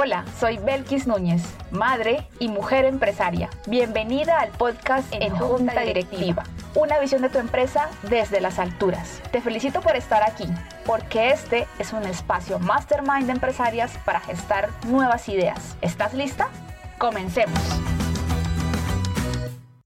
Hola, soy Belkis Núñez, madre y mujer empresaria. Bienvenida al podcast En, Junta Directiva, una visión de tu empresa desde las alturas. Te felicito por estar aquí, porque este es un espacio mastermind de empresarias para gestar nuevas ideas. ¿Estás lista? Comencemos.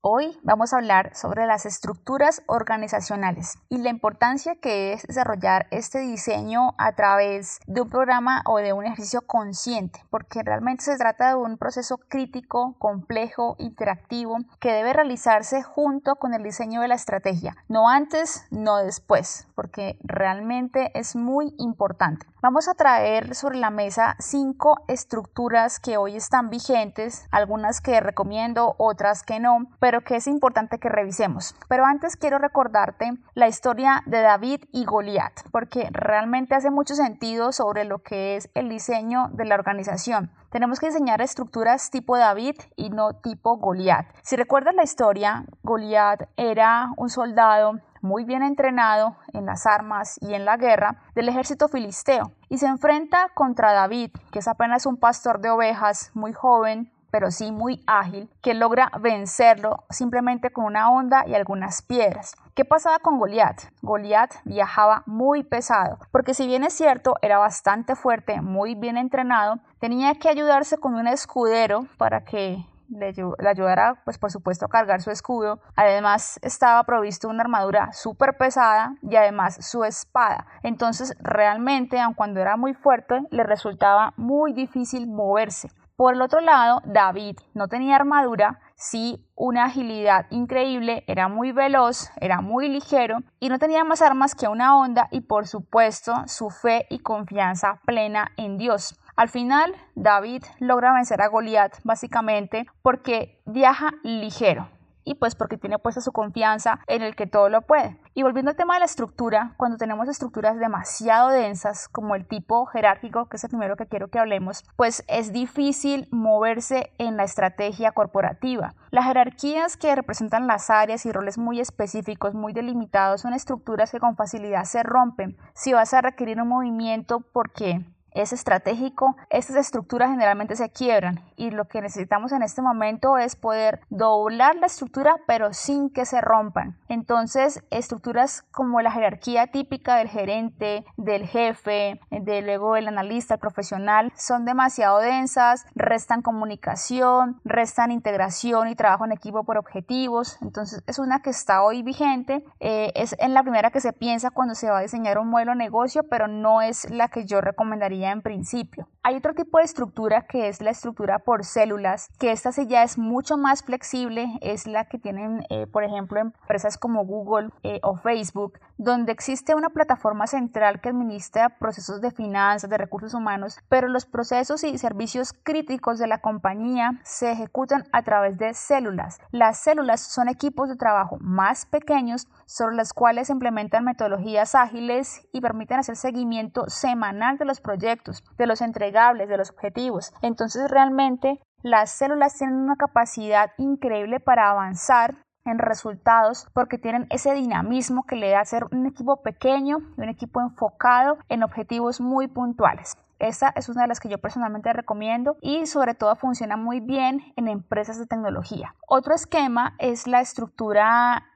Hoy vamos a hablar sobre las estructuras organizacionales y la importancia que es desarrollar este diseño a través de un programa o de un ejercicio consciente, porque realmente se trata de un proceso crítico, complejo, interactivo, que debe realizarse junto con el diseño de la estrategia, no antes, no después, porque realmente es muy importante. Vamos a traer sobre la mesa cinco estructuras que hoy están vigentes, algunas que recomiendo, otras que no, pero que es importante que revisemos. Pero antes quiero recordarte la historia de David y Goliat, porque realmente hace mucho sentido sobre lo que es el diseño de la organización. Tenemos que diseñar estructuras tipo David y no tipo Goliat. Si recuerdas la historia, Goliat era un soldado muy bien entrenado en las armas y en la guerra del ejército filisteo y se enfrenta contra David, que es apenas un pastor de ovejas muy joven, pero sí muy ágil, que logra vencerlo simplemente con una onda y algunas piedras. ¿Qué pasaba con Goliat? Goliat viajaba muy pesado, porque si bien es cierto, era bastante fuerte, muy bien entrenado, tenía que ayudarse con un escudero para que le, ayudará, pues por supuesto, a cargar su escudo. Además, estaba provisto una armadura súper pesada y además su espada. Entonces, realmente, aun cuando era muy fuerte, le resultaba muy difícil moverse. Por el otro lado, David no tenía armadura, sí una agilidad increíble, era muy veloz, era muy ligero y no tenía más armas que una onda y por supuesto su fe y confianza plena en Dios. Al final, David logra vencer a Goliat básicamente porque viaja ligero y pues porque tiene puesta su confianza en el que todo lo puede. Y volviendo al tema de la estructura, cuando tenemos estructuras demasiado densas, como el tipo jerárquico, que es el primero que quiero que hablemos, pues es difícil moverse en la estrategia corporativa. Las jerarquías que representan las áreas y roles muy específicos, muy delimitados, son estructuras que con facilidad se rompen si vas a requerir un movimiento porque es estratégico, estas estructuras generalmente se quiebran y lo que necesitamos en este momento es poder doblar la estructura pero sin que se rompan. Entonces, estructuras como la jerarquía típica del gerente, del jefe, de luego el analista, el profesional, son demasiado densas, restan comunicación, restan integración y trabajo en equipo por objetivos. Entonces, es una que está hoy vigente, eh, es en la primera que se piensa cuando se va a diseñar un modelo de negocio, pero no es la que yo recomendaría en principio. Hay otro tipo de estructura que es la estructura por células, que esta ya es mucho más flexible, es la que tienen, eh, por ejemplo, empresas como Google eh, o Facebook, donde existe una plataforma central que administra procesos de finanzas, de recursos humanos, pero los procesos y servicios críticos de la compañía se ejecutan a través de células. Las células son equipos de trabajo más pequeños sobre los cuales se implementan metodologías ágiles y permiten hacer seguimiento semanal de los proyectos, de los entregables, de los objetivos. Entonces realmente las células tienen una capacidad increíble para avanzar en resultados porque tienen ese dinamismo que le da ser un equipo pequeño y un equipo enfocado en objetivos muy puntuales. Esta es una de las que yo personalmente recomiendo y sobre todo funciona muy bien en empresas de tecnología. Otro esquema es la estructura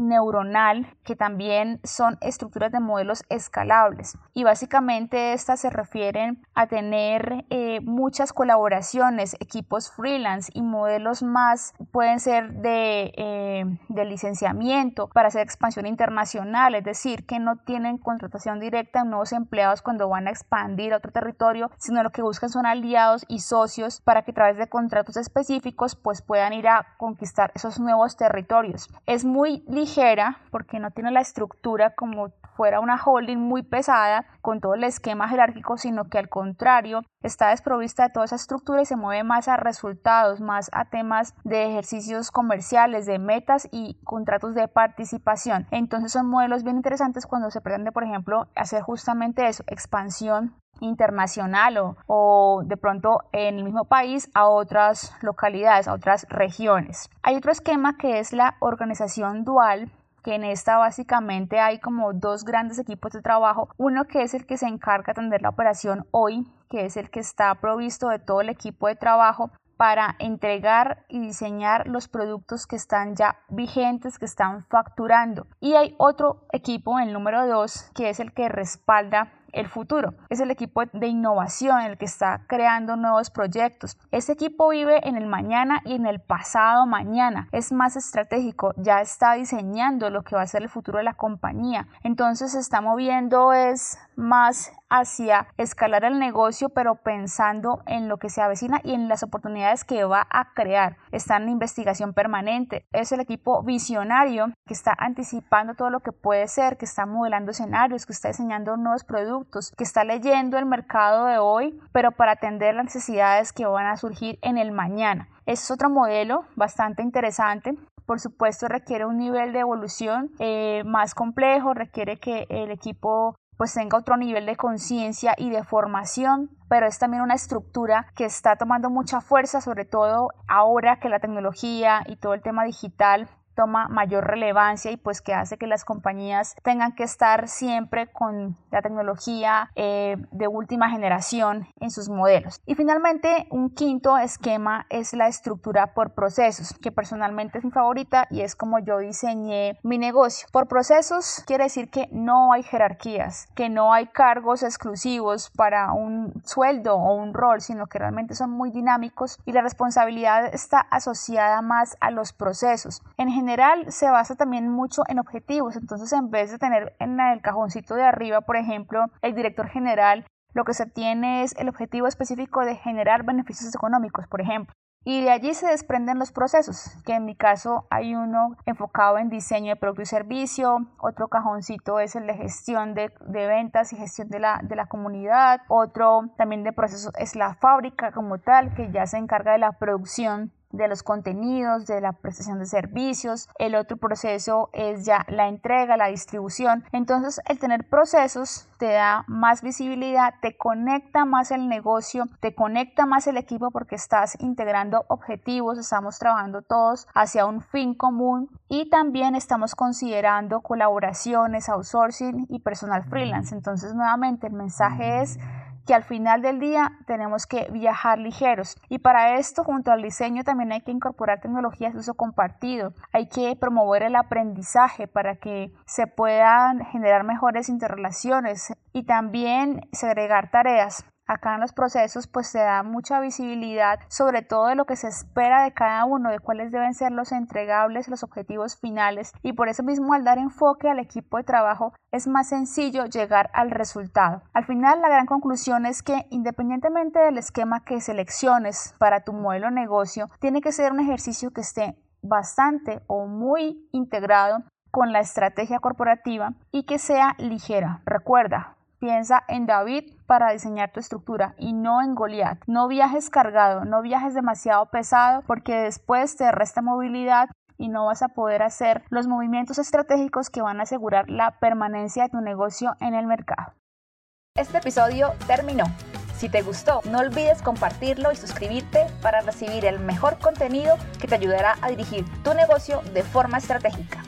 neuronal, que también son estructuras de modelos escalables. Y básicamente estas se refieren a tener eh, muchas colaboraciones, equipos freelance y modelos más pueden ser de, eh, de licenciamiento para hacer expansión internacional, es decir, que no tienen contratación directa en nuevos empleados cuando van a expandir a otro territorio, sino lo que buscan son aliados y socios para que a través de contratos específicos pues puedan ir a conquistar esos nuevos territorios. Es muy ligera porque no tiene la estructura como fuera una holding muy pesada con todo el esquema jerárquico, sino que al contrario está desprovista de toda esa estructura y se mueve más a resultados, más a temas de ejercicios comerciales, de metas y contratos de participación. Entonces son modelos bien interesantes cuando se pretende, por ejemplo, hacer justamente eso, expansión internacional o, o, de pronto en el mismo país a otras localidades, a otras regiones. Hay otro esquema que es la organización dual que en esta básicamente hay como dos grandes equipos de trabajo, uno que es el que se encarga de atender la operación hoy, que es el que está provisto de todo el equipo de trabajo para entregar y diseñar los productos que están ya vigentes, que están facturando. Y hay otro equipo, el número dos, que es el que respalda el futuro. Es el equipo de innovación el que está creando nuevos proyectos. Ese equipo vive en el mañana y en el pasado mañana. Es más estratégico, ya está diseñando lo que va a ser el futuro de la compañía. Entonces se está moviendo es más hacia escalar el negocio, pero pensando en lo que se avecina y en las oportunidades que va a crear. Está en investigación permanente. Es el equipo visionario que está anticipando todo lo que puede ser, que está modelando escenarios, que está diseñando nuevos productos, que está leyendo el mercado de hoy, pero para atender las necesidades que van a surgir en el mañana. es otro modelo bastante interesante por supuesto requiere un nivel de evolución eh, más complejo, requiere que el equipo pues tenga otro nivel de conciencia y de formación, pero es también una estructura que está tomando mucha fuerza, sobre todo ahora que la tecnología y todo el tema digital toma mayor relevancia y pues que hace que las compañías tengan que estar siempre con la tecnología eh, de última generación en sus modelos. Y finalmente, un quinto esquema es la estructura por procesos, que personalmente es mi favorita y es como yo diseñé mi negocio. Por procesos quiere decir que no hay jerarquías, que no hay cargos exclusivos para un sueldo o un rol, sino que realmente son muy dinámicos y la responsabilidad está asociada más a los procesos. En general se basa también mucho en objetivos, entonces en vez de tener en el cajoncito de arriba, por ejemplo, el director general, lo que se tiene es el objetivo específico de generar beneficios económicos, por ejemplo. Y de allí se desprenden los procesos, que en mi caso hay uno enfocado en diseño de producto y servicio, otro cajoncito es el de gestión de, ventas y gestión de la, de la comunidad, otro también de procesos es la fábrica como tal, que ya se encarga de la producción de los contenidos, de la prestación de servicios. El otro proceso es ya la entrega, la distribución. Entonces, el tener procesos te da más visibilidad, te conecta más el negocio, te conecta más el equipo porque estás integrando objetivos, estamos trabajando todos hacia un fin común y también estamos considerando colaboraciones, outsourcing y personal freelance. Entonces, nuevamente, el mensaje es que al final del día tenemos que viajar ligeros. Y para esto junto al diseño también hay que incorporar tecnologías de uso compartido, hay que promover el aprendizaje para que se puedan generar mejores interrelaciones y también segregar tareas acá en los procesos pues se da mucha visibilidad sobre todo de lo que se espera de cada uno, de cuáles deben ser los entregables, los objetivos finales y por eso mismo al dar enfoque al equipo de trabajo es más sencillo llegar al resultado. Al final la gran conclusión es que independientemente del esquema que selecciones para tu modelo de negocio, tiene que ser un ejercicio que esté bastante o muy integrado con la estrategia corporativa y que sea ligera. Recuerda, Piensa en David para diseñar tu estructura y no en Goliat. No viajes cargado, no viajes demasiado pesado porque después te resta movilidad y no vas a poder hacer los movimientos estratégicos que van a asegurar la permanencia de tu negocio en el mercado. Este episodio terminó. Si te gustó, no olvides compartirlo y suscribirte para recibir el mejor contenido que te ayudará a dirigir tu negocio de forma estratégica.